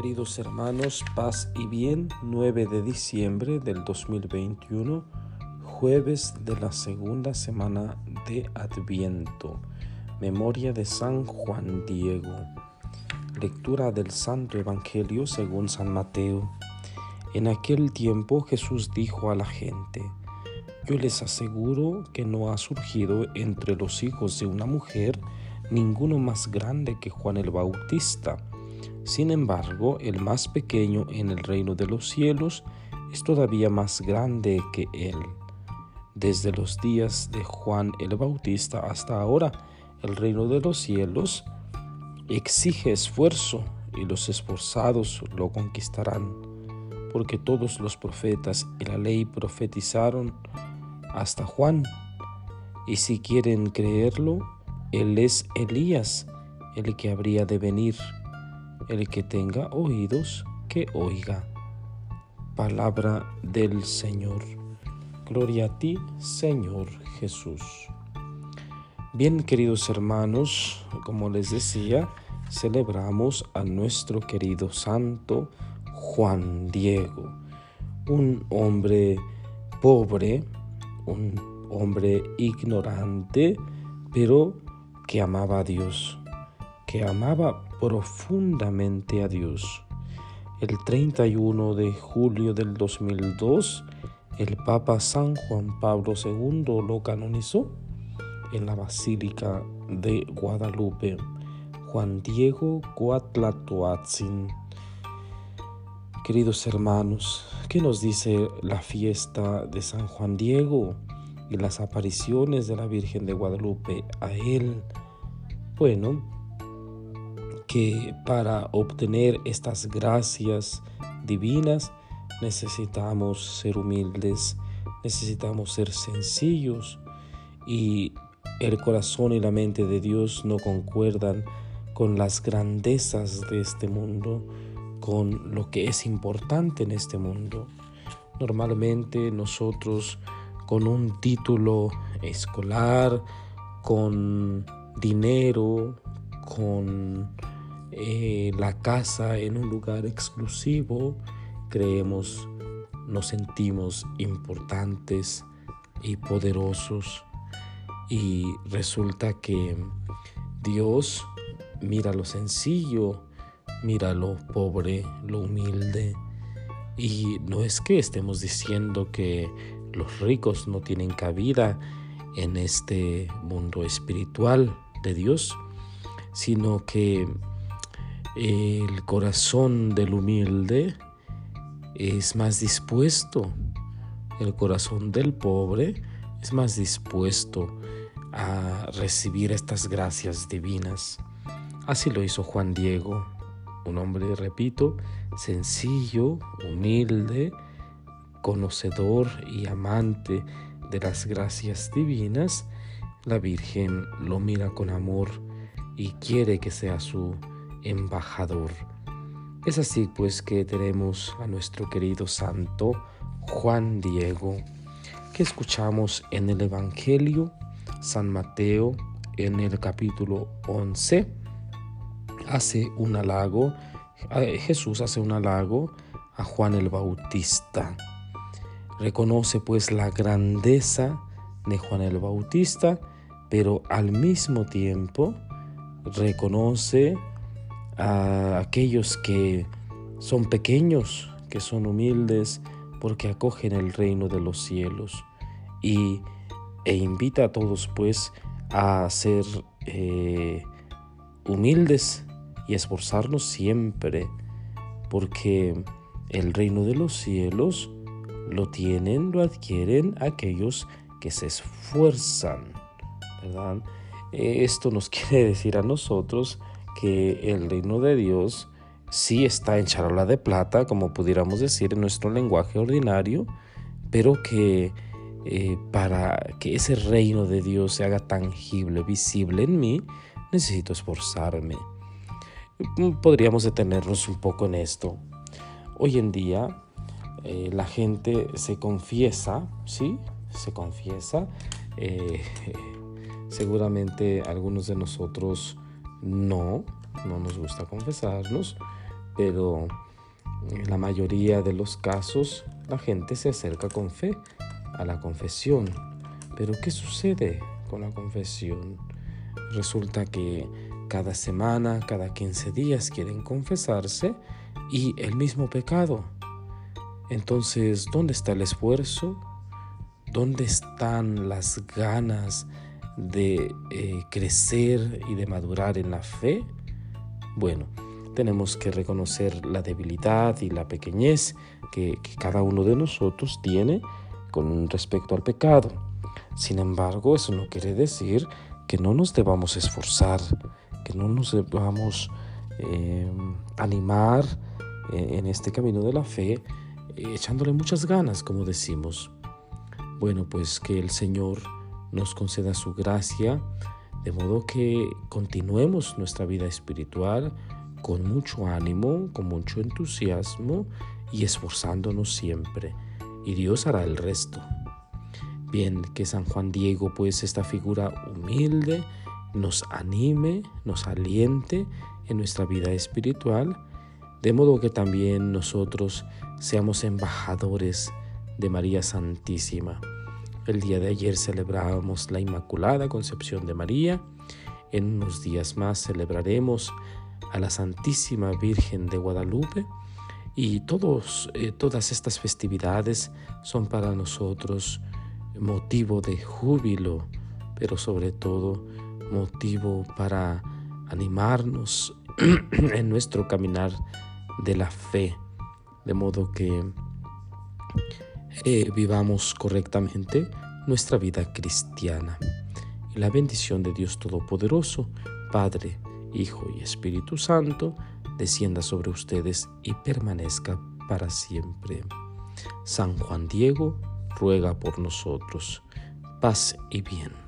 Queridos hermanos, paz y bien, 9 de diciembre del 2021, jueves de la segunda semana de Adviento, memoria de San Juan Diego, lectura del Santo Evangelio según San Mateo. En aquel tiempo Jesús dijo a la gente, yo les aseguro que no ha surgido entre los hijos de una mujer ninguno más grande que Juan el Bautista sin embargo, el más pequeño en el reino de los cielos es todavía más grande que él. Desde los días de Juan el Bautista hasta ahora, el reino de los cielos exige esfuerzo y los esforzados lo conquistarán, porque todos los profetas y la ley profetizaron hasta Juan. Y si quieren creerlo, él es Elías, el que habría de venir. El que tenga oídos, que oiga. Palabra del Señor. Gloria a ti, Señor Jesús. Bien, queridos hermanos, como les decía, celebramos a nuestro querido santo Juan Diego, un hombre pobre, un hombre ignorante, pero que amaba a Dios, que amaba profundamente a Dios. El 31 de julio del 2002, el Papa San Juan Pablo II lo canonizó en la Basílica de Guadalupe. Juan Diego Coatlatoatzin. Queridos hermanos, ¿qué nos dice la fiesta de San Juan Diego y las apariciones de la Virgen de Guadalupe a él? Bueno, que para obtener estas gracias divinas necesitamos ser humildes, necesitamos ser sencillos y el corazón y la mente de Dios no concuerdan con las grandezas de este mundo, con lo que es importante en este mundo. Normalmente nosotros con un título escolar, con dinero, con la casa en un lugar exclusivo, creemos, nos sentimos importantes y poderosos. Y resulta que Dios mira lo sencillo, mira lo pobre, lo humilde. Y no es que estemos diciendo que los ricos no tienen cabida en este mundo espiritual de Dios, sino que el corazón del humilde es más dispuesto, el corazón del pobre es más dispuesto a recibir estas gracias divinas. Así lo hizo Juan Diego, un hombre, repito, sencillo, humilde, conocedor y amante de las gracias divinas. La Virgen lo mira con amor y quiere que sea su embajador. Es así pues que tenemos a nuestro querido santo Juan Diego, que escuchamos en el Evangelio San Mateo en el capítulo 11. Hace un halago, eh, Jesús hace un halago a Juan el Bautista. Reconoce pues la grandeza de Juan el Bautista, pero al mismo tiempo reconoce a aquellos que son pequeños, que son humildes, porque acogen el reino de los cielos. Y, e invita a todos pues a ser eh, humildes y esforzarnos siempre, porque el reino de los cielos lo tienen, lo adquieren aquellos que se esfuerzan, ¿verdad? Esto nos quiere decir a nosotros que el reino de Dios sí está en charola de plata, como pudiéramos decir en nuestro lenguaje ordinario, pero que eh, para que ese reino de Dios se haga tangible, visible en mí, necesito esforzarme. Podríamos detenernos un poco en esto. Hoy en día eh, la gente se confiesa, ¿sí? Se confiesa. Eh, seguramente algunos de nosotros no, no nos gusta confesarnos, pero en la mayoría de los casos la gente se acerca con fe a la confesión. Pero ¿qué sucede con la confesión? Resulta que cada semana, cada 15 días quieren confesarse y el mismo pecado. Entonces, ¿dónde está el esfuerzo? ¿Dónde están las ganas de eh, crecer y de madurar en la fe? Bueno, tenemos que reconocer la debilidad y la pequeñez que, cada uno de nosotros tiene con respecto al pecado. Sin embargo, eso no quiere decir que no nos debamos esforzar, que no nos debamos eh, animar eh, en este camino de la fe, echándole muchas ganas, como decimos. Bueno, pues que el Señor nos conceda su gracia, de modo que continuemos nuestra vida espiritual con mucho ánimo, con mucho entusiasmo y esforzándonos siempre. Y Dios hará el resto. Bien, que San Juan Diego, pues esta figura humilde, nos anime, nos aliente en nuestra vida espiritual, de modo que también nosotros seamos embajadores de María Santísima. El día de ayer celebrábamos la Inmaculada Concepción de María. En unos días más celebraremos a la Santísima Virgen de Guadalupe y todos, eh, todas estas festividades son para nosotros motivo de júbilo, pero sobre todo motivo para animarnos en nuestro caminar de la fe, de modo que eh, vivamos correctamente nuestra vida cristiana. Y la bendición de Dios Todopoderoso, Padre, Hijo y Espíritu Santo, descienda sobre ustedes y permanezca para siempre. San Juan Diego ruega por nosotros. Paz y bien.